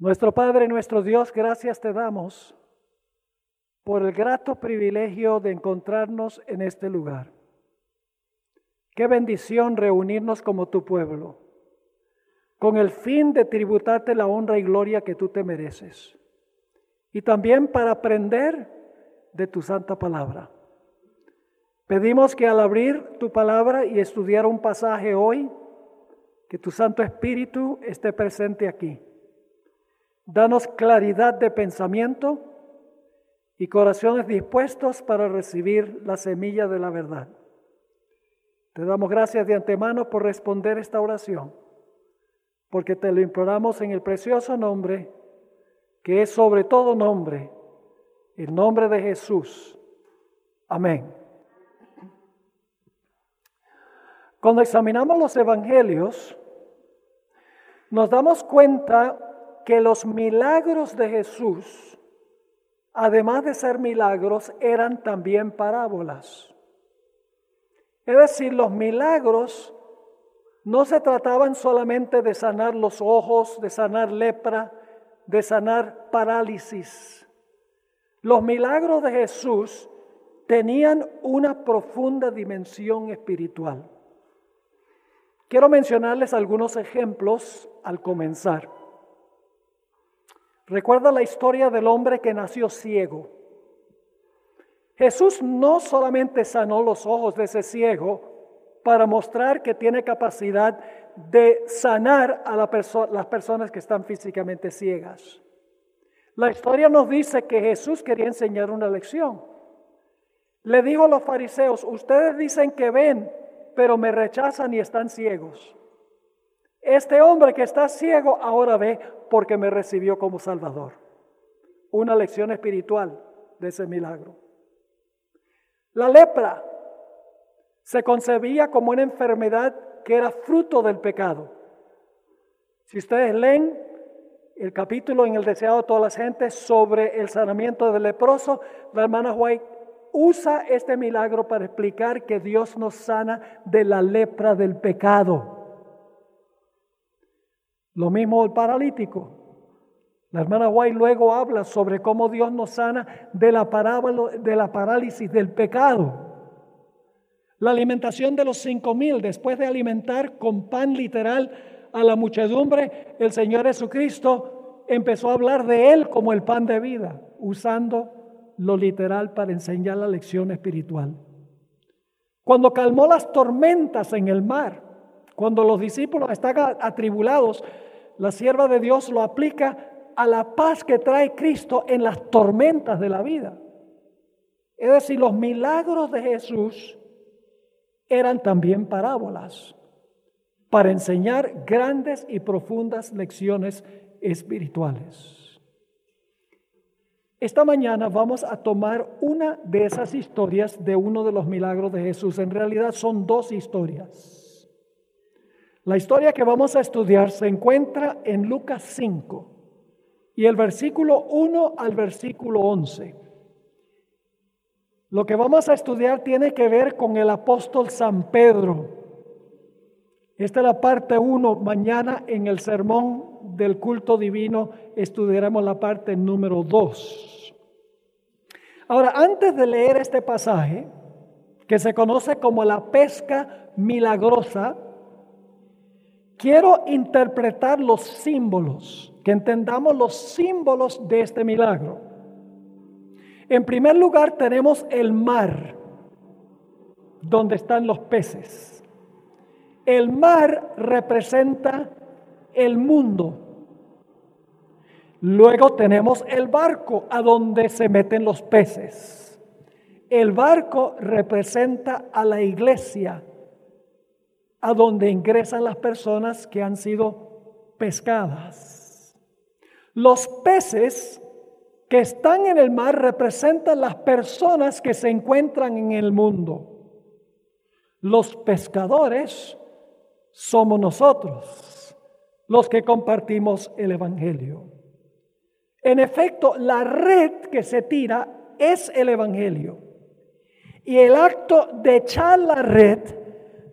Nuestro Padre, nuestro Dios, gracias te damos por el grato privilegio de encontrarnos en este lugar. Qué bendición reunirnos como tu pueblo, con el fin de tributarte la honra y gloria que tú te mereces, y también para aprender de tu santa palabra. Pedimos que al abrir tu palabra y estudiar un pasaje hoy, que tu Santo Espíritu esté presente aquí Danos claridad de pensamiento y corazones dispuestos para recibir la semilla de la verdad. Te damos gracias de antemano por responder esta oración, porque te lo imploramos en el precioso nombre, que es sobre todo nombre, el nombre de Jesús. Amén. Cuando examinamos los evangelios, nos damos cuenta que los milagros de Jesús, además de ser milagros, eran también parábolas. Es decir, los milagros no se trataban solamente de sanar los ojos, de sanar lepra, de sanar parálisis. Los milagros de Jesús tenían una profunda dimensión espiritual. Quiero mencionarles algunos ejemplos al comenzar. Recuerda la historia del hombre que nació ciego. Jesús no solamente sanó los ojos de ese ciego para mostrar que tiene capacidad de sanar a las personas que están físicamente ciegas. La historia nos dice que Jesús quería enseñar una lección. Le dijo a los fariseos, ustedes dicen que ven, pero me rechazan y están ciegos. Este hombre que está ciego ahora ve porque me recibió como Salvador. Una lección espiritual de ese milagro. La lepra se concebía como una enfermedad que era fruto del pecado. Si ustedes leen el capítulo en el deseado de todas las gentes sobre el sanamiento del leproso, la hermana White usa este milagro para explicar que Dios nos sana de la lepra del pecado. Lo mismo el paralítico. La hermana White luego habla sobre cómo Dios nos sana de la, de la parálisis del pecado. La alimentación de los cinco mil, después de alimentar con pan literal a la muchedumbre, el Señor Jesucristo empezó a hablar de Él como el pan de vida, usando lo literal para enseñar la lección espiritual. Cuando calmó las tormentas en el mar, cuando los discípulos estaban atribulados, la sierva de Dios lo aplica a la paz que trae Cristo en las tormentas de la vida. Es decir, los milagros de Jesús eran también parábolas para enseñar grandes y profundas lecciones espirituales. Esta mañana vamos a tomar una de esas historias de uno de los milagros de Jesús. En realidad son dos historias. La historia que vamos a estudiar se encuentra en Lucas 5 y el versículo 1 al versículo 11. Lo que vamos a estudiar tiene que ver con el apóstol San Pedro. Esta es la parte 1. Mañana en el sermón del culto divino estudiaremos la parte número 2. Ahora, antes de leer este pasaje, que se conoce como la pesca milagrosa, Quiero interpretar los símbolos, que entendamos los símbolos de este milagro. En primer lugar tenemos el mar, donde están los peces. El mar representa el mundo. Luego tenemos el barco, a donde se meten los peces. El barco representa a la iglesia, a donde ingresan las personas que han sido pescadas. Los peces que están en el mar representan las personas que se encuentran en el mundo. Los pescadores somos nosotros, los que compartimos el Evangelio. En efecto, la red que se tira es el Evangelio. Y el acto de echar la red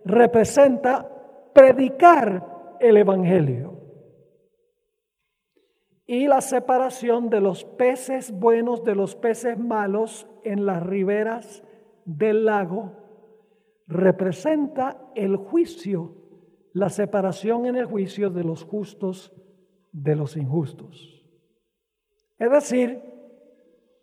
representa predicar el Evangelio. y la separación de los peces buenos de los peces malos en las riberas del lago representa el juicio, la separación en el juicio de los justos de los injustos. Es decir,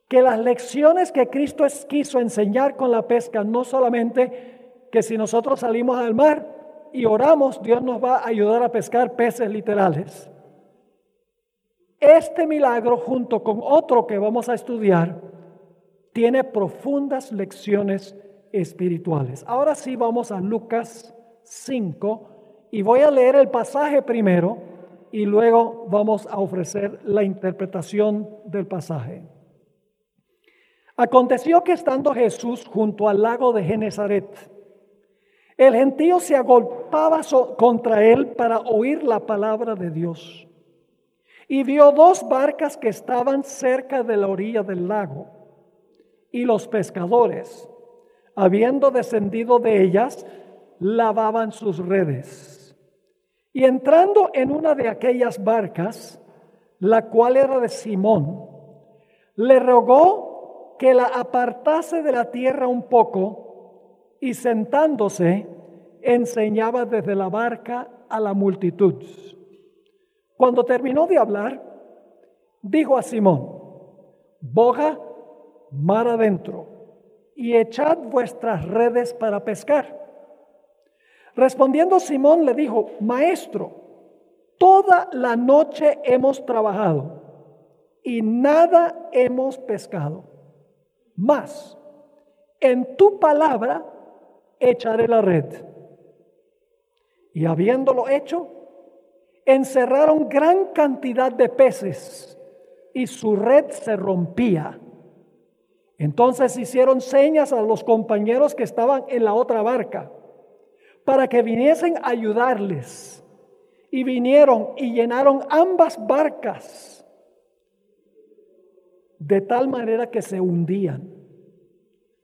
que las lecciones que Cristo quiso enseñar con la pesca, no solamente que si nosotros salimos al mar y oramos, Dios nos va a ayudar a pescar peces literales. Este milagro, junto con otro que vamos a estudiar, tiene profundas lecciones espirituales. Ahora sí vamos a Lucas 5 y voy a leer el pasaje primero y luego vamos a ofrecer la interpretación del pasaje. Aconteció que estando Jesús junto al lago de Genezaret, el gentío se agolpaba contra él para oír la palabra de Dios y vio dos barcas que estaban cerca de la orilla del lago. Y los pescadores, habiendo descendido de ellas, lavaban sus redes. Y entrando en una de aquellas barcas, la cual era de Simón, le rogó que la apartase de la tierra un poco y sentándose enseñaba desde la barca a la multitud. Cuando terminó de hablar, dijo a Simón, boga mar adentro y echad vuestras redes para pescar. Respondiendo Simón le dijo, Maestro, toda la noche hemos trabajado y nada hemos pescado. Mas, en tu palabra echaré la red. Y habiéndolo hecho, encerraron gran cantidad de peces y su red se rompía. Entonces hicieron señas a los compañeros que estaban en la otra barca para que viniesen a ayudarles. Y vinieron y llenaron ambas barcas de tal manera que se hundían.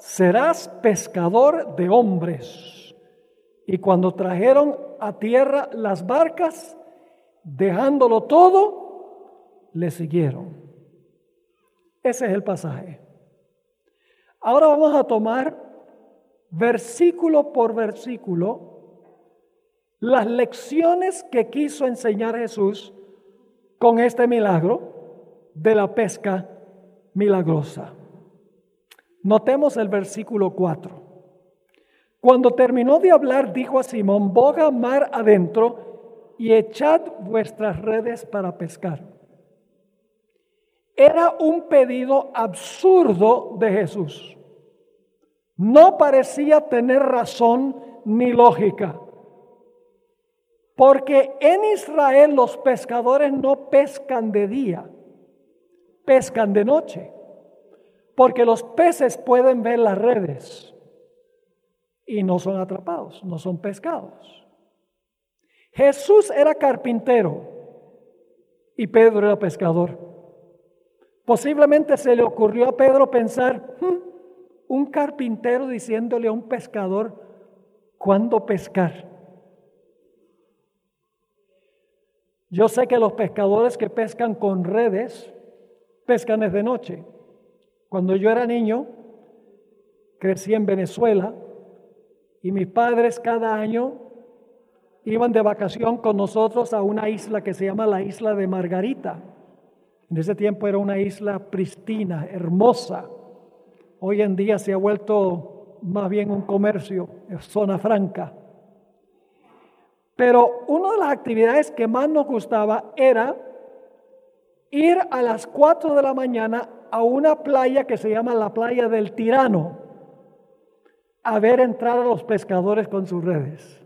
serás pescador de hombres. Y cuando trajeron a tierra las barcas, dejándolo todo, le siguieron. Ese es el pasaje. Ahora vamos a tomar versículo por versículo las lecciones que quiso enseñar Jesús con este milagro de la pesca milagrosa. Notemos el versículo 4. Cuando terminó de hablar, dijo a Simón, boga mar adentro y echad vuestras redes para pescar. Era un pedido absurdo de Jesús. No parecía tener razón ni lógica. Porque en Israel los pescadores no pescan de día, pescan de noche. Porque los peces pueden ver las redes y no son atrapados, no son pescados. Jesús era carpintero y Pedro era pescador. Posiblemente se le ocurrió a Pedro pensar, hmm, un carpintero diciéndole a un pescador cuándo pescar. Yo sé que los pescadores que pescan con redes, pescan desde noche. Cuando yo era niño, crecí en Venezuela y mis padres cada año iban de vacación con nosotros a una isla que se llama la isla de Margarita. En ese tiempo era una isla pristina, hermosa. Hoy en día se ha vuelto más bien un comercio, zona franca. Pero una de las actividades que más nos gustaba era ir a las 4 de la mañana a una playa que se llama la playa del Tirano, a ver entrar a los pescadores con sus redes.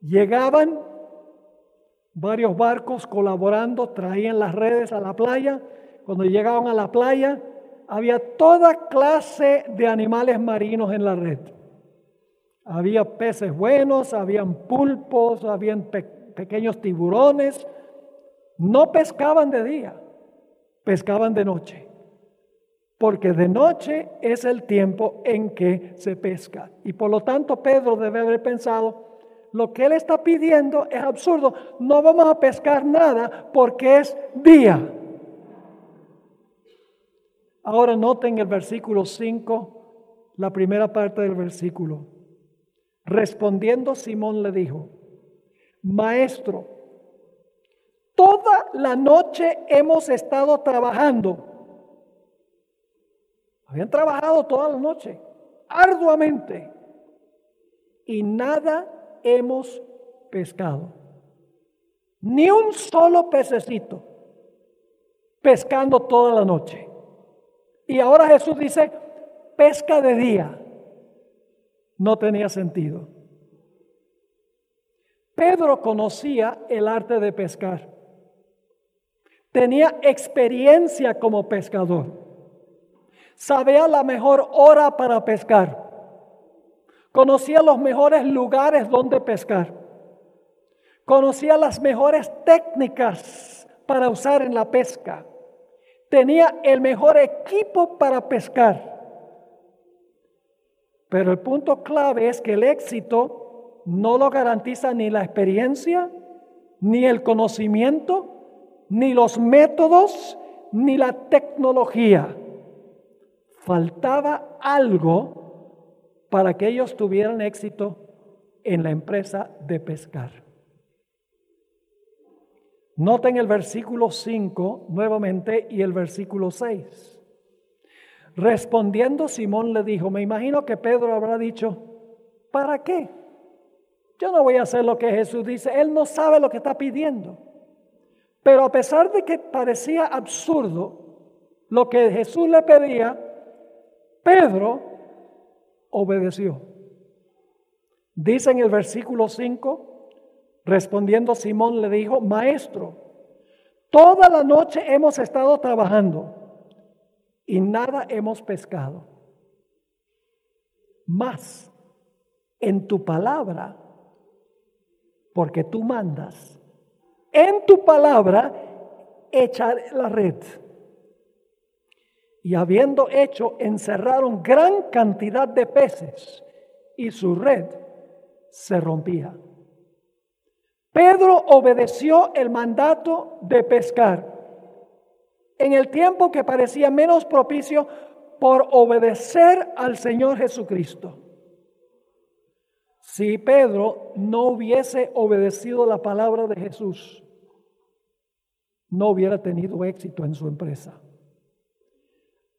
Llegaban Varios barcos colaborando traían las redes a la playa. Cuando llegaban a la playa, había toda clase de animales marinos en la red. Había peces buenos, habían pulpos, habían pequeños tiburones. No pescaban de día, pescaban de noche. Porque de noche es el tiempo en que se pesca. Y por lo tanto Pedro debe haber pensado, lo que él está pidiendo es absurdo. No vamos a pescar nada porque es día. Ahora noten el versículo 5, la primera parte del versículo. Respondiendo Simón le dijo, Maestro, toda la noche hemos estado trabajando. Habían trabajado toda la noche, arduamente, y nada hemos pescado. Ni un solo pececito, pescando toda la noche. Y ahora Jesús dice, pesca de día no tenía sentido. Pedro conocía el arte de pescar. Tenía experiencia como pescador. Sabía la mejor hora para pescar. Conocía los mejores lugares donde pescar. Conocía las mejores técnicas para usar en la pesca. Tenía el mejor equipo para pescar. Pero el punto clave es que el éxito no lo garantiza ni la experiencia, ni el conocimiento, ni los métodos, ni la tecnología. Faltaba algo para que ellos tuvieran éxito en la empresa de pescar. Noten el versículo 5 nuevamente y el versículo 6. Respondiendo Simón le dijo, me imagino que Pedro habrá dicho, ¿para qué? Yo no voy a hacer lo que Jesús dice, él no sabe lo que está pidiendo. Pero a pesar de que parecía absurdo lo que Jesús le pedía, Pedro obedeció. Dice en el versículo 5, respondiendo Simón le dijo, maestro, toda la noche hemos estado trabajando y nada hemos pescado. Más en tu palabra, porque tú mandas, en tu palabra echar la red. Y habiendo hecho, encerraron gran cantidad de peces y su red se rompía. Pedro obedeció el mandato de pescar en el tiempo que parecía menos propicio por obedecer al Señor Jesucristo. Si Pedro no hubiese obedecido la palabra de Jesús, no hubiera tenido éxito en su empresa.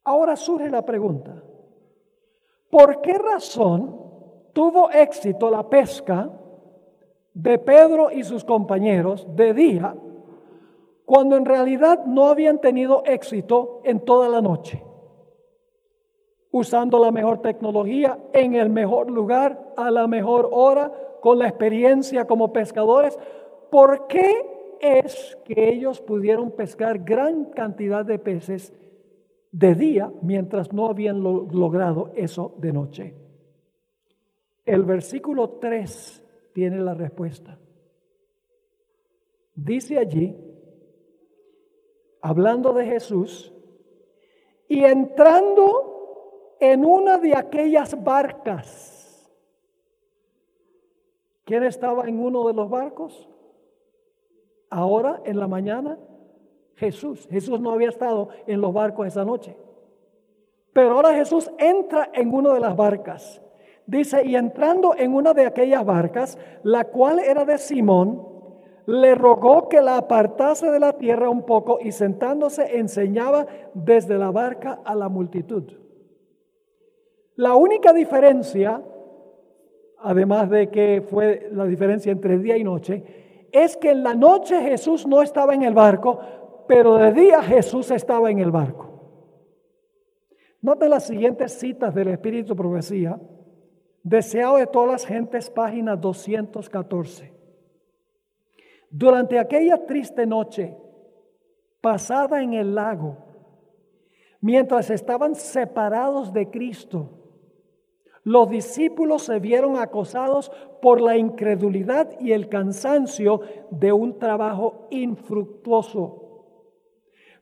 Ahora surge la pregunta, ¿por qué razón tuvo éxito la pesca de Pedro y sus compañeros de día cuando en realidad no habían tenido éxito en toda la noche, usando la mejor tecnología en el mejor lugar, a la mejor hora, con la experiencia como pescadores. ¿Por qué es que ellos pudieron pescar gran cantidad de peces de día mientras no habían logrado eso de noche? El versículo 3 tiene la respuesta. Dice allí, hablando de Jesús, y entrando en una de aquellas barcas. ¿Quién estaba en uno de los barcos? Ahora, en la mañana, Jesús. Jesús no había estado en los barcos esa noche. Pero ahora Jesús entra en una de las barcas. Dice, y entrando en una de aquellas barcas, la cual era de Simón, le rogó que la apartase de la tierra un poco y sentándose enseñaba desde la barca a la multitud. La única diferencia, además de que fue la diferencia entre día y noche, es que en la noche Jesús no estaba en el barco, pero de día Jesús estaba en el barco. Noten las siguientes citas del Espíritu Profecía, deseado de todas las gentes, página 214. Durante aquella triste noche, pasada en el lago, mientras estaban separados de Cristo, los discípulos se vieron acosados por la incredulidad y el cansancio de un trabajo infructuoso.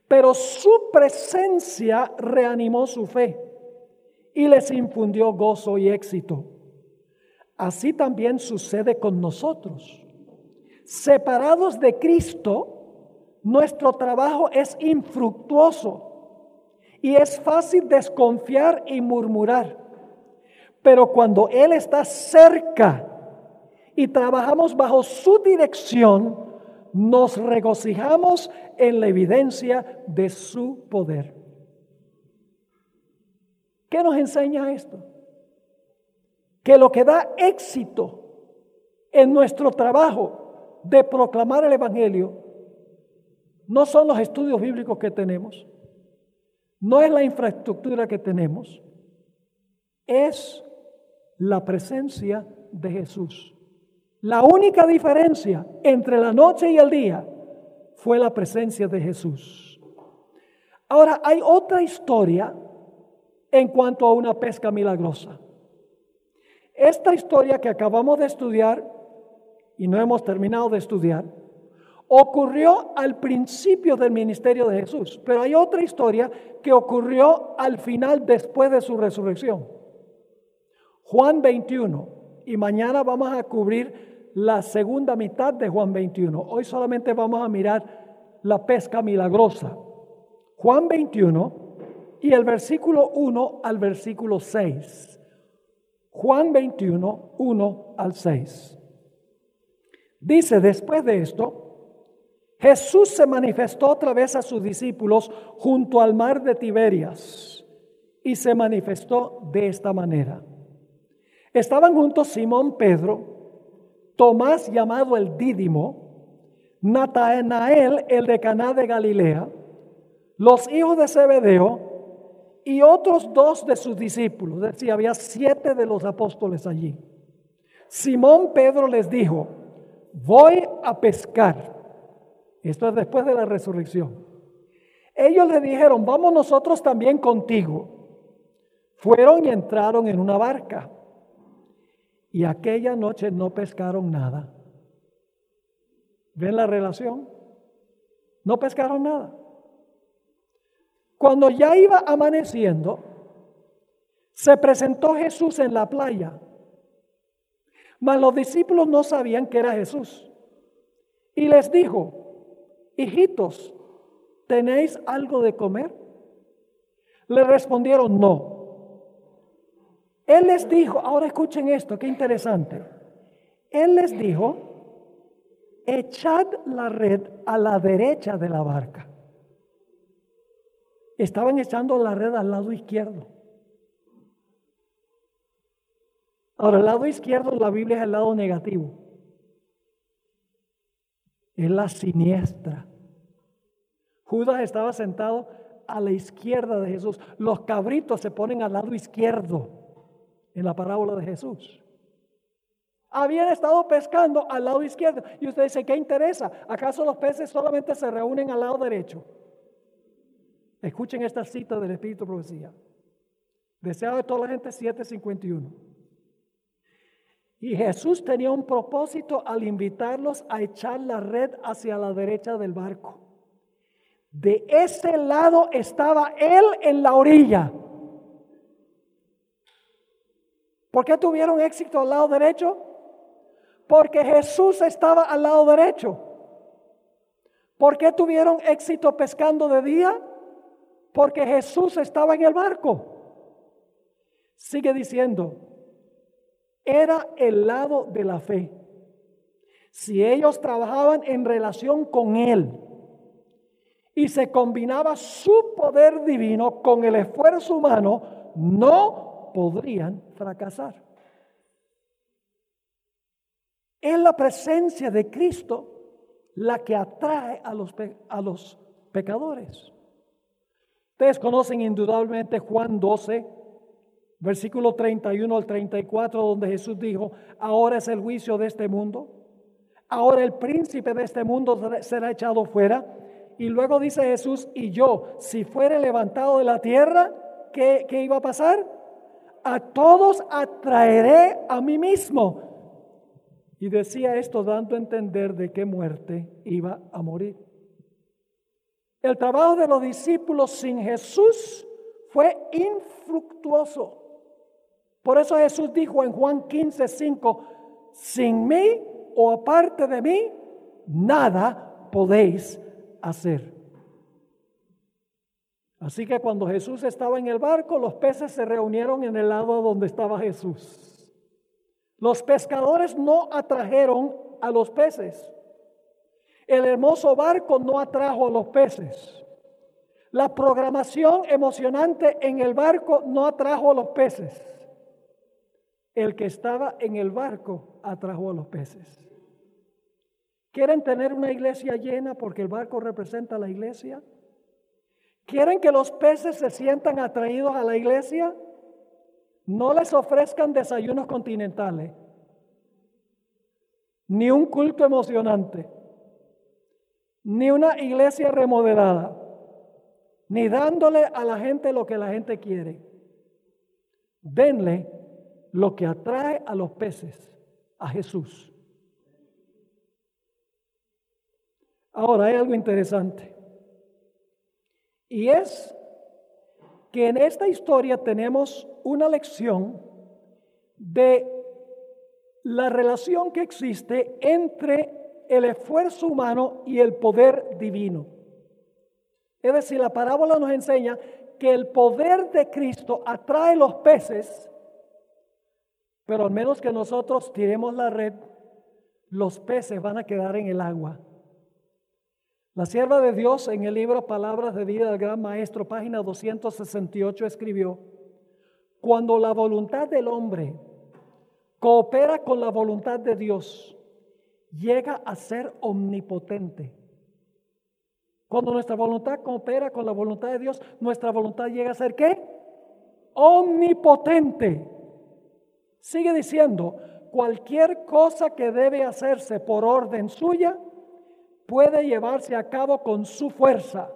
Pero su presencia reanimó su fe y les infundió gozo y éxito. Así también sucede con nosotros. Separados de Cristo, nuestro trabajo es infructuoso y es fácil desconfiar y murmurar. Pero cuando Él está cerca y trabajamos bajo su dirección, nos regocijamos en la evidencia de su poder. ¿Qué nos enseña esto? Que lo que da éxito en nuestro trabajo de proclamar el Evangelio no son los estudios bíblicos que tenemos, no es la infraestructura que tenemos, es la presencia de Jesús. La única diferencia entre la noche y el día fue la presencia de Jesús. Ahora, hay otra historia en cuanto a una pesca milagrosa. Esta historia que acabamos de estudiar y no hemos terminado de estudiar, ocurrió al principio del ministerio de Jesús, pero hay otra historia que ocurrió al final después de su resurrección. Juan 21, y mañana vamos a cubrir la segunda mitad de Juan 21. Hoy solamente vamos a mirar la pesca milagrosa. Juan 21 y el versículo 1 al versículo 6. Juan 21, 1 al 6. Dice, después de esto, Jesús se manifestó otra vez a sus discípulos junto al mar de Tiberias y se manifestó de esta manera. Estaban juntos Simón Pedro, Tomás llamado el Dídimo, Natanael el de Caná de Galilea, los hijos de Zebedeo y otros dos de sus discípulos. Es decir, había siete de los apóstoles allí. Simón Pedro les dijo, voy a pescar. Esto es después de la resurrección. Ellos le dijeron, vamos nosotros también contigo. Fueron y entraron en una barca. Y aquella noche no pescaron nada. ¿Ven la relación? No pescaron nada. Cuando ya iba amaneciendo, se presentó Jesús en la playa. Mas los discípulos no sabían que era Jesús. Y les dijo, hijitos, ¿tenéis algo de comer? Le respondieron, no. Él les dijo, ahora escuchen esto, qué interesante. Él les dijo, echad la red a la derecha de la barca estaban echando la red al lado izquierdo. Ahora, el lado izquierdo la Biblia es el lado negativo. Es la siniestra. Judas estaba sentado a la izquierda de Jesús. Los cabritos se ponen al lado izquierdo en la parábola de Jesús. Habían estado pescando al lado izquierdo. Y usted dice, ¿qué interesa? ¿Acaso los peces solamente se reúnen al lado derecho? Escuchen esta cita del Espíritu Profecía. Deseado de toda la gente 751. Y Jesús tenía un propósito al invitarlos a echar la red hacia la derecha del barco. De ese lado estaba Él en la orilla. ¿Por qué tuvieron éxito al lado derecho? Porque Jesús estaba al lado derecho. ¿Por qué tuvieron éxito pescando de día? porque Jesús estaba en el barco. Sigue diciendo, era el lado de la fe. Si ellos trabajaban en relación con Él y se combinaba su poder divino con el esfuerzo humano, no podrían fracasar. Es la presencia de Cristo la que atrae a los, a los pecadores. Ustedes conocen indudablemente Juan 12, versículo 31 al 34, donde Jesús dijo, ahora es el juicio de este mundo. Ahora el príncipe de este mundo será echado fuera. Y luego dice Jesús, y yo, si fuere levantado de la tierra, ¿qué, qué iba a pasar? A todos atraeré a mí mismo. Y decía esto dando a entender de qué muerte iba a morir. El trabajo de los discípulos sin Jesús fue infructuoso. Por eso Jesús dijo en Juan 15, 5, sin mí o aparte de mí, nada podéis hacer. Así que cuando Jesús estaba en el barco, los peces se reunieron en el lado donde estaba Jesús. Los pescadores no atrajeron a los peces. El hermoso barco no atrajo a los peces. La programación emocionante en el barco no atrajo a los peces. El que estaba en el barco atrajo a los peces. ¿Quieren tener una iglesia llena porque el barco representa la iglesia? ¿Quieren que los peces se sientan atraídos a la iglesia? No les ofrezcan desayunos continentales, ni un culto emocionante, ni una iglesia remodelada, ni dándole a la gente lo que la gente quiere. Denle lo que atrae a los peces, a Jesús. Ahora hay algo interesante. Y es que en esta historia tenemos una lección de la relación que existe entre el esfuerzo humano y el poder divino. Es decir, la parábola nos enseña que el poder de Cristo atrae los peces pero al menos que nosotros tiremos la red, los peces van a quedar en el agua. La sierva de Dios en el libro Palabras de Vida del Gran Maestro, página 268, escribió, cuando la voluntad del hombre coopera con la voluntad de Dios, llega a ser omnipotente. Cuando nuestra voluntad coopera con la voluntad de Dios, nuestra voluntad llega a ser qué? Omnipotente. Sigue diciendo, cualquier cosa que debe hacerse por orden suya puede llevarse a cabo con su fuerza.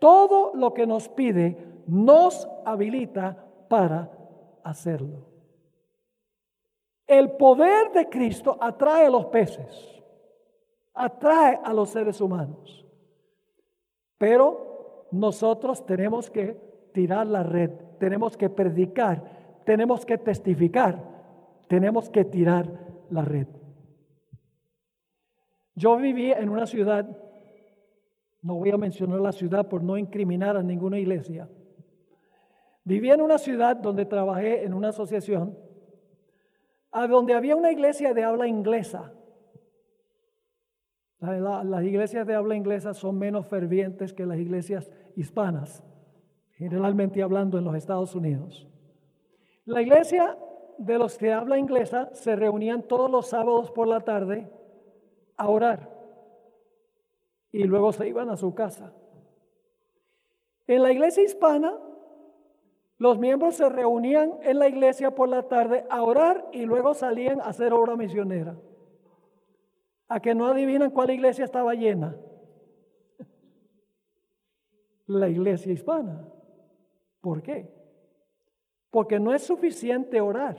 Todo lo que nos pide nos habilita para hacerlo. El poder de Cristo atrae a los peces, atrae a los seres humanos. Pero nosotros tenemos que tirar la red, tenemos que predicar, tenemos que testificar, tenemos que tirar la red. Yo viví en una ciudad, no voy a mencionar la ciudad por no incriminar a ninguna iglesia. Viví en una ciudad donde trabajé en una asociación, donde había una iglesia de habla inglesa. las iglesias de habla inglesa son menos fervientes que las iglesias hispanas, generalmente hablando en los Estados Unidos. La iglesia de los que habla inglesa se reunían todos los sábados por la tarde a orar y luego se iban a su casa. En la iglesia hispana, los miembros se reunían en la iglesia por la tarde a orar y luego salían a hacer obra misionera. A que no adivinan cuál iglesia estaba llena. La iglesia hispana. ¿Por qué? Porque no es suficiente orar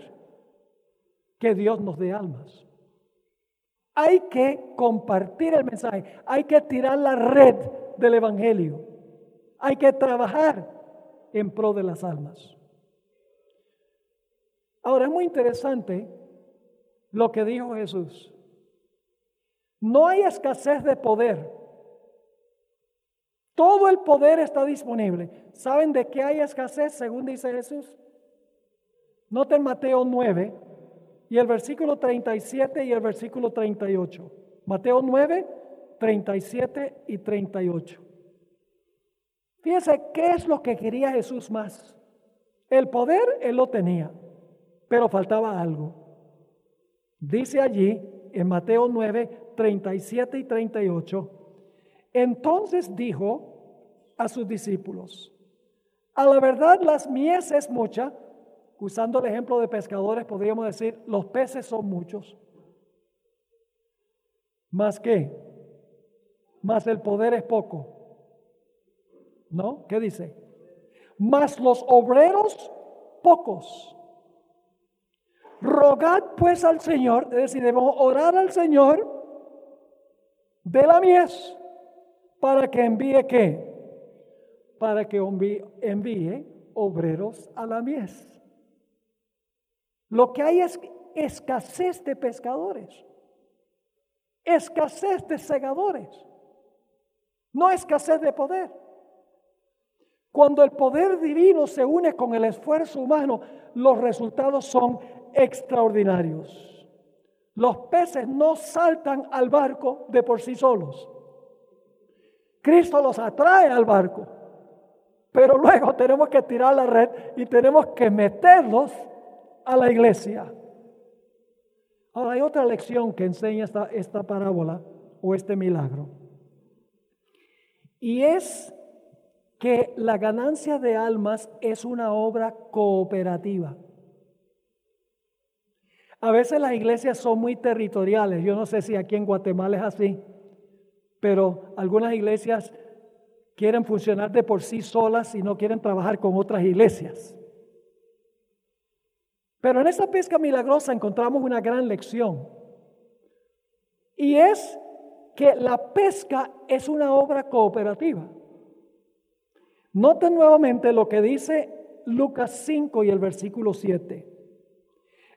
que Dios nos dé almas. Hay que compartir el mensaje, hay que tirar la red del Evangelio, hay que trabajar en pro de las almas. Ahora es muy interesante lo que dijo Jesús. No hay escasez de poder. Todo el poder está disponible. ¿Saben de qué hay escasez según dice Jesús? Noten Mateo 9 y el versículo 37 y el versículo 38. Mateo 9, 37 y 38. Fíjense qué es lo que quería Jesús más. El poder él lo tenía, pero faltaba algo. Dice allí en Mateo 9, 37 y 38, entonces dijo a sus discípulos, a la verdad las mies es mucha, Usando el ejemplo de pescadores, podríamos decir, los peces son muchos. más que, más el poder es poco. ¿No? ¿Qué dice? Más los obreros pocos. Rogad pues al Señor, es decir, debemos orar al Señor de la mies para que envíe qué? Para que envíe obreros a la mies. Lo que hay es escasez de pescadores, escasez de segadores, no escasez de poder. Cuando el poder divino se une con el esfuerzo humano, los resultados son extraordinarios. Los peces no saltan al barco de por sí solos. Cristo los atrae al barco, pero luego tenemos que tirar la red y tenemos que meterlos a la iglesia. Ahora hay otra lección que enseña esta, esta parábola o este milagro. Y es que la ganancia de almas es una obra cooperativa. A veces las iglesias son muy territoriales. Yo no sé si aquí en Guatemala es así, pero algunas iglesias quieren funcionar de por sí solas y no quieren trabajar con otras iglesias. Pero en esta pesca milagrosa encontramos una gran lección. Y es que la pesca es una obra cooperativa. Noten nuevamente lo que dice Lucas 5 y el versículo 7.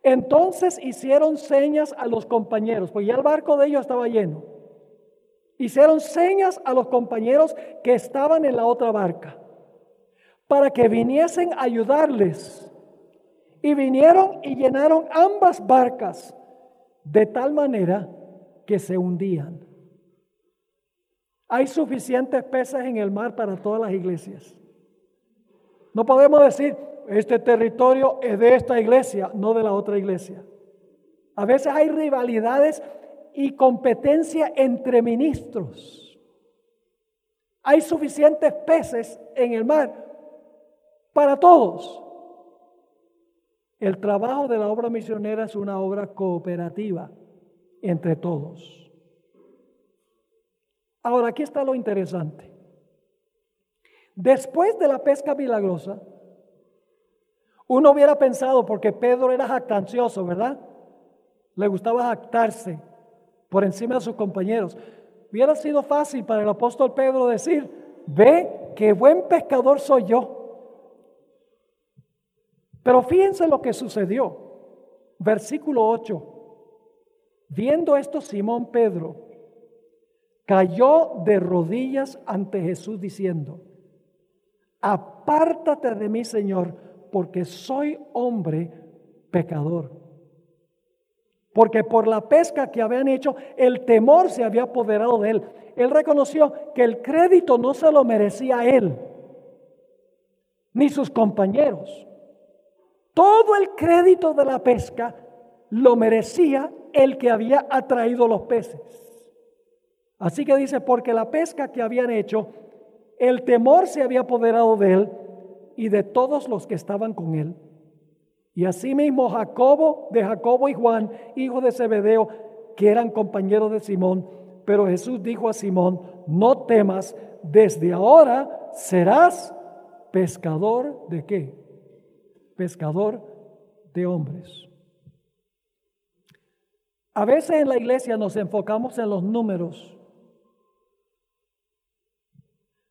Entonces hicieron señas a los compañeros, porque ya el barco de ellos estaba lleno. Hicieron señas a los compañeros que estaban en la otra barca para que viniesen a ayudarles. Y vinieron y llenaron ambas barcas de tal manera que se hundían. Hay suficientes peces en el mar para todas las iglesias. No podemos decir, este territorio es de esta iglesia, no de la otra iglesia. A veces hay rivalidades y competencia entre ministros. Hay suficientes peces en el mar para todos. El trabajo de la obra misionera es una obra cooperativa entre todos. Ahora, aquí está lo interesante. Después de la pesca milagrosa, uno hubiera pensado, porque Pedro era jactancioso, ¿verdad? Le gustaba jactarse por encima de sus compañeros. Hubiera sido fácil para el apóstol Pedro decir, ve qué buen pescador soy yo. Pero fíjense lo que sucedió. Versículo 8. Viendo esto, Simón Pedro cayó de rodillas ante Jesús diciendo, apártate de mí, Señor, porque soy hombre pecador. Porque por la pesca que habían hecho, el temor se había apoderado de él. Él reconoció que el crédito no se lo merecía él, ni sus compañeros. Todo el crédito de la pesca lo merecía el que había atraído los peces. Así que dice, porque la pesca que habían hecho, el temor se había apoderado de él y de todos los que estaban con él. Y asimismo Jacobo, de Jacobo y Juan, hijo de Zebedeo, que eran compañeros de Simón. Pero Jesús dijo a Simón, no temas, desde ahora serás pescador de qué? Pescador de hombres. A veces en la iglesia nos enfocamos en los números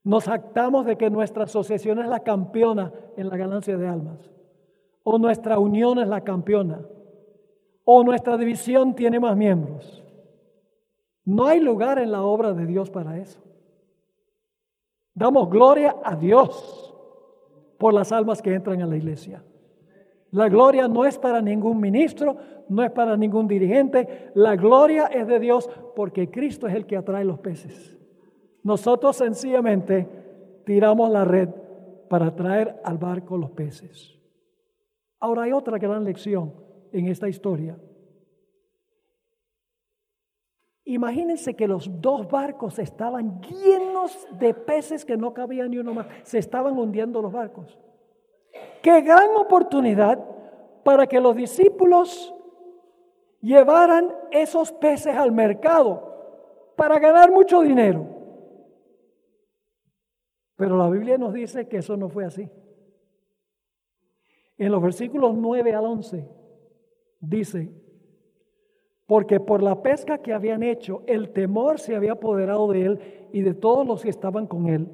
nos actamos de que nuestra asociación es la campeona en la ganancia de almas. O nuestra unión es la campeona. O nuestra división tiene más miembros. No hay lugar en la obra de Dios para eso. Damos gloria a Dios por las almas que entran a la iglesia. La gloria no es para ningún ministro, no es para ningún dirigente. La gloria es de Dios porque Cristo es el que atrae los peces. Nosotros sencillamente tiramos la red para traer al barco los peces. Ahora hay otra gran lección en esta historia. Imagínense que los dos barcos estaban llenos de peces que no cabía ni uno más. Se estaban hundiendo los barcos. Qué gran oportunidad para que los discípulos llevaran esos peces al mercado para ganar mucho dinero. Pero la Biblia nos dice que eso no fue así. En los versículos 9 al 11 dice, porque por la pesca que habían hecho, el temor se había apoderado de él y de todos los que estaban con él.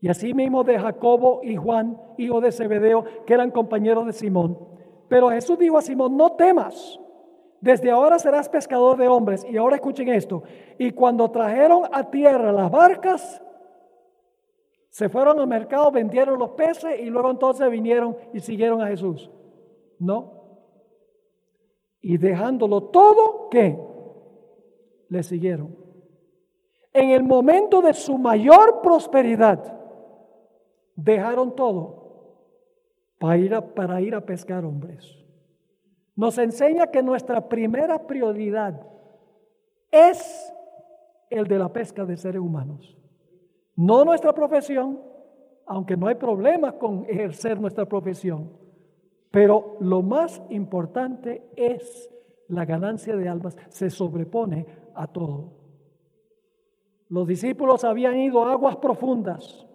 Y así mismo de Jacobo y Juan, hijo de Zebedeo, que eran compañeros de Simón. Pero Jesús dijo a Simón, no temas, desde ahora serás pescador de hombres. Y ahora escuchen esto. Y cuando trajeron a tierra las barcas, se fueron al mercado, vendieron los peces y luego entonces vinieron y siguieron a Jesús. No. Y dejándolo todo, ¿qué? Le siguieron. En el momento de su mayor prosperidad, dejaron todo para ir a, para ir a pescar hombres. Nos enseña que nuestra primera prioridad es el de la pesca de seres humanos. No nuestra profesión, aunque no hay problemas con ejercer nuestra profesión, pero lo más importante es la ganancia de almas, se sobrepone a todo. Los discípulos habían ido a aguas profundas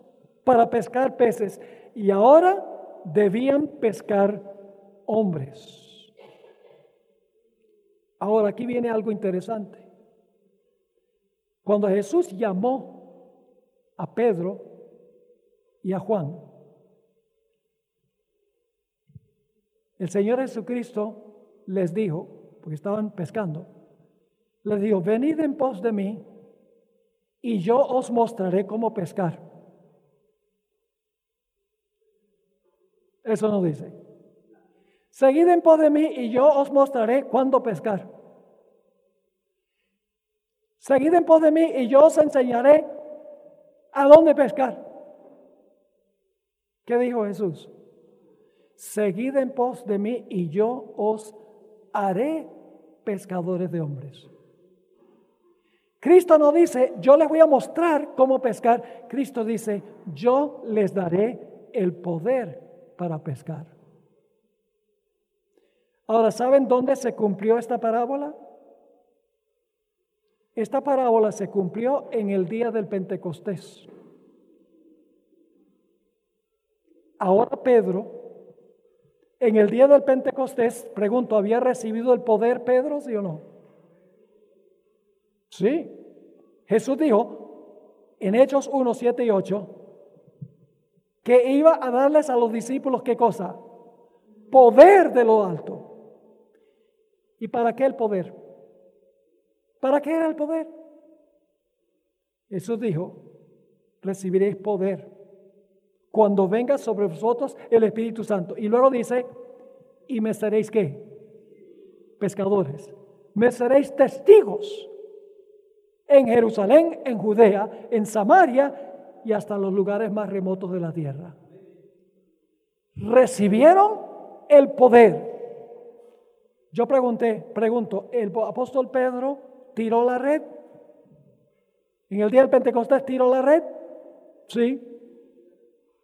para pescar peces y ahora debían pescar hombres. Ahora aquí viene algo interesante. Cuando Jesús llamó a Pedro y a Juan. El Señor Jesucristo les dijo, porque estaban pescando, les dijo, venid en pos de mí y yo os mostraré cómo pescar. Eso no dice. Seguid en pos de mí y yo os mostraré cuándo pescar. Seguid en pos de mí y yo os enseñaré ¿A dónde pescar? ¿Qué dijo Jesús? Seguid en pos de mí y yo os haré pescadores de hombres. Cristo no dice, yo les voy a mostrar cómo pescar. Cristo dice, yo les daré el poder para pescar. Ahora, ¿saben dónde se cumplió esta parábola? Esta parábola se cumplió en el día del Pentecostés. Ahora Pedro, en el día del Pentecostés, pregunto, ¿había recibido el poder Pedro, sí o no? Sí. Jesús dijo en Hechos 1, 7 y 8 que iba a darles a los discípulos qué cosa? Poder de lo alto. ¿Y para qué el poder? ¿Para qué era el poder? Jesús dijo, recibiréis poder cuando venga sobre vosotros el Espíritu Santo. Y luego dice, y me seréis qué? Pescadores. Me seréis testigos en Jerusalén, en Judea, en Samaria y hasta los lugares más remotos de la tierra. Recibieron el poder. Yo pregunté, pregunto, ¿el apóstol Pedro tiró la red. En el día del Pentecostés tiró la red. Sí.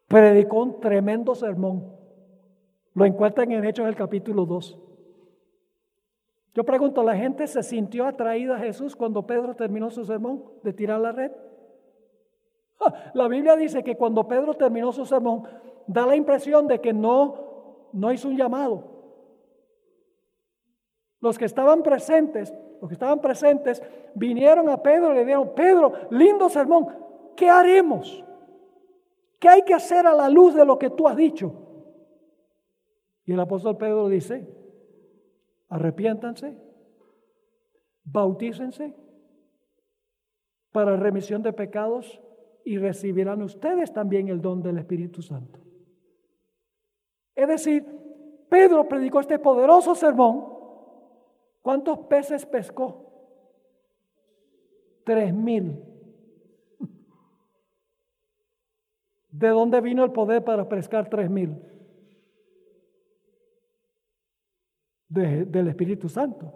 Predicó un tremendo sermón. Lo encuentran en Hechos del capítulo 2. Yo pregunto, ¿la gente se sintió atraída a Jesús cuando Pedro terminó su sermón de tirar la red? La Biblia dice que cuando Pedro terminó su sermón, da la impresión de que no, no hizo un llamado. Los que estaban presentes los que estaban presentes, vinieron a Pedro y le dijeron, Pedro, lindo sermón, ¿qué haremos? ¿Qué hay que hacer a la luz de lo que tú has dicho? Y el apóstol Pedro dice, arrepiéntanse, bautícense para remisión de pecados y recibirán ustedes también el don del Espíritu Santo. Es decir, Pedro predicó este poderoso sermón ¿Cuántos peces pescó? Tres mil. ¿De dónde vino el poder para pescar tres mil? del Espíritu Santo.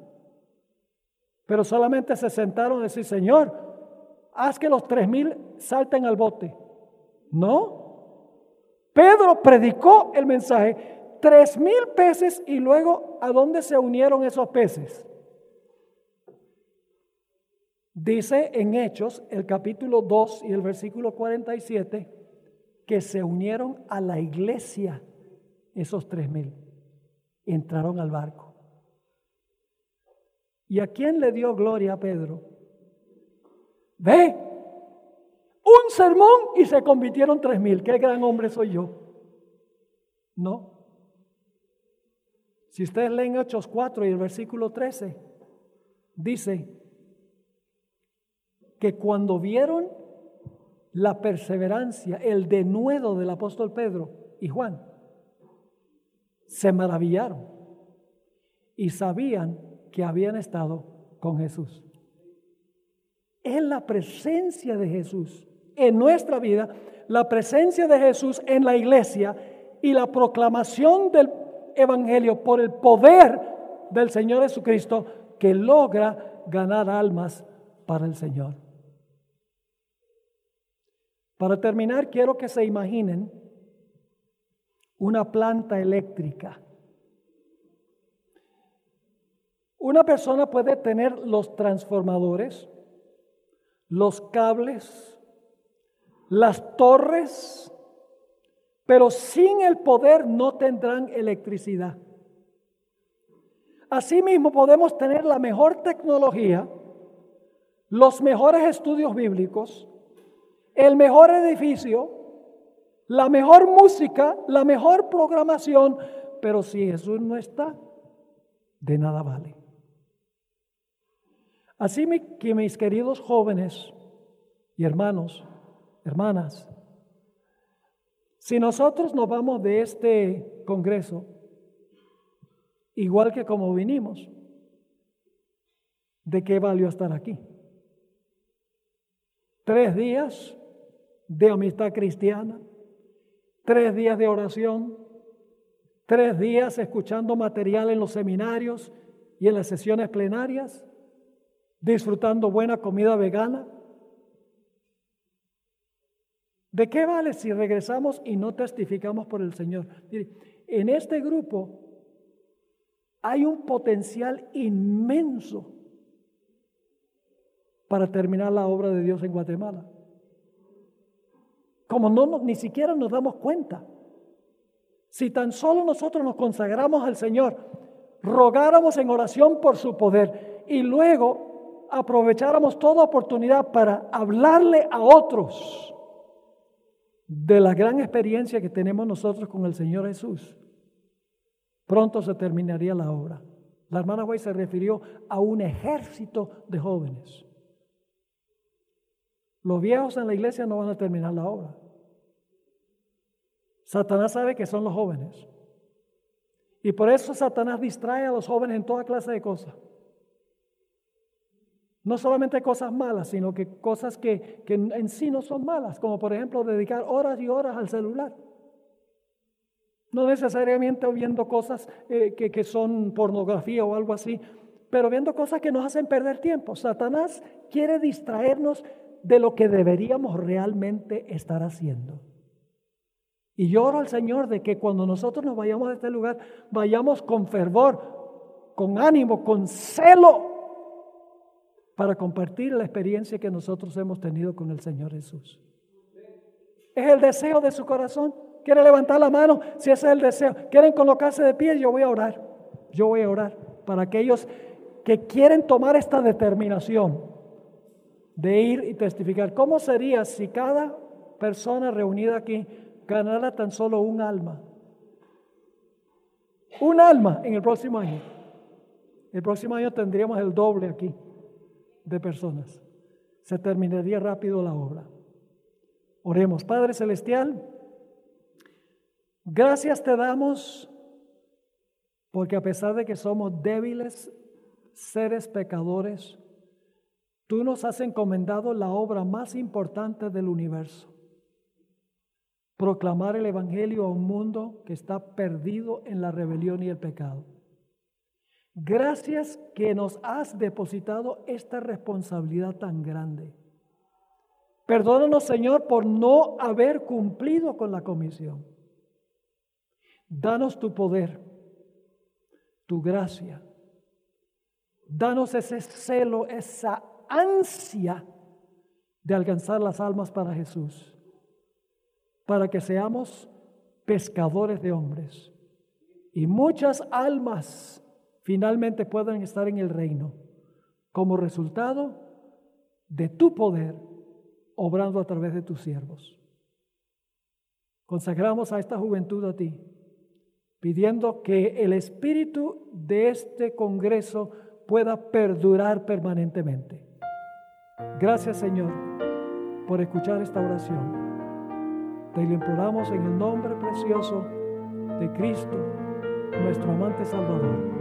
Pero solamente se sentaron a decir, Señor, haz que los tres mil salten al bote. No. Pedro predicó el mensaje tres mil peces y luego ¿a dónde se unieron esos peces? Dice en Hechos, el capítulo 2 y el versículo 47, que se unieron a la iglesia esos tres mil. Entraron al barco. ¿Y a quién le dio gloria a Pedro? Ve, un sermón y se convirtieron tres mil. Qué gran hombre soy yo. No. Si ustedes leen Hechos 4 y el versículo 13, dice que cuando vieron la perseverancia, el denuedo del apóstol Pedro y Juan, se maravillaron y sabían que habían estado con Jesús. Es la presencia de Jesús en nuestra vida, la presencia de Jesús en la iglesia y la proclamación del Evangelio por el poder del Señor Jesucristo que logra ganar almas para el Señor. Para terminar, quiero que se imaginen una planta eléctrica. Una persona puede tener los transformadores, los cables, las torres, pero sin el poder no tendrán electricidad. Asimismo podemos tener la mejor tecnología, los mejores estudios bíblicos, el mejor edificio, la mejor música, la mejor programación, pero si Jesús no está, de nada vale. Así que mis queridos jóvenes y hermanos, hermanas, si nosotros nos vamos de este Congreso, igual que como vinimos, ¿de qué valió estar aquí? Tres días de amistad cristiana, tres días de oración, tres días escuchando material en los seminarios y en las sesiones plenarias, disfrutando buena comida vegana. ¿De qué vale si regresamos y no testificamos por el Señor? En este grupo hay un potencial inmenso para terminar la obra de Dios en Guatemala como no ni siquiera nos damos cuenta. Si tan solo nosotros nos consagramos al Señor, rogáramos en oración por su poder y luego aprovecháramos toda oportunidad para hablarle a otros de la gran experiencia que tenemos nosotros con el Señor Jesús, pronto se terminaría la obra. La hermana White se refirió a un ejército de jóvenes. Los viejos en la iglesia no van a terminar la obra. Satanás sabe que son los jóvenes. Y por eso Satanás distrae a los jóvenes en toda clase de cosas. No solamente cosas malas, sino que cosas que, en sí no son malas, como por ejemplo dedicar horas y horas al celular. No necesariamente viendo cosas eh, que, que son pornografía o algo así, pero viendo cosas que nos hacen perder tiempo. Satanás quiere distraernos de lo que deberíamos realmente estar haciendo. Y lloro al Señor de que cuando nosotros nos vayamos de este lugar, vayamos con fervor, con ánimo, con celo, para compartir la experiencia que nosotros hemos tenido con el Señor Jesús. Es el deseo de su corazón. ¿Quiere levantar la mano? Si ese es el deseo. ¿Quieren colocarse de pie? Yo voy a orar. Yo voy a orar para aquellos que quieren tomar esta determinación de ir y testificar. ¿Cómo sería si cada persona reunida aquí ganara tan solo un alma? Un alma en el próximo año. El próximo año tendríamos el doble aquí de personas. Se terminaría rápido la obra. Oremos, Padre Celestial, gracias te damos porque a pesar de que somos débiles seres pecadores, Tú nos has encomendado la obra más importante del universo. Proclamar el Evangelio a un mundo que está perdido en la rebelión y el pecado. Gracias que nos has depositado esta responsabilidad tan grande. Perdónanos, Señor, por no haber cumplido con la comisión. Danos tu poder, tu gracia. Danos ese celo, esa ansia de alcanzar las almas para Jesús, para que seamos pescadores de hombres y muchas almas finalmente puedan estar en el reino como resultado de tu poder obrando a través de tus siervos. Consagramos a esta juventud a ti, pidiendo que el espíritu de este Congreso pueda perdurar permanentemente. Gracias Señor por escuchar esta oración. Te lo imploramos en el nombre precioso de Cristo, nuestro amante Salvador.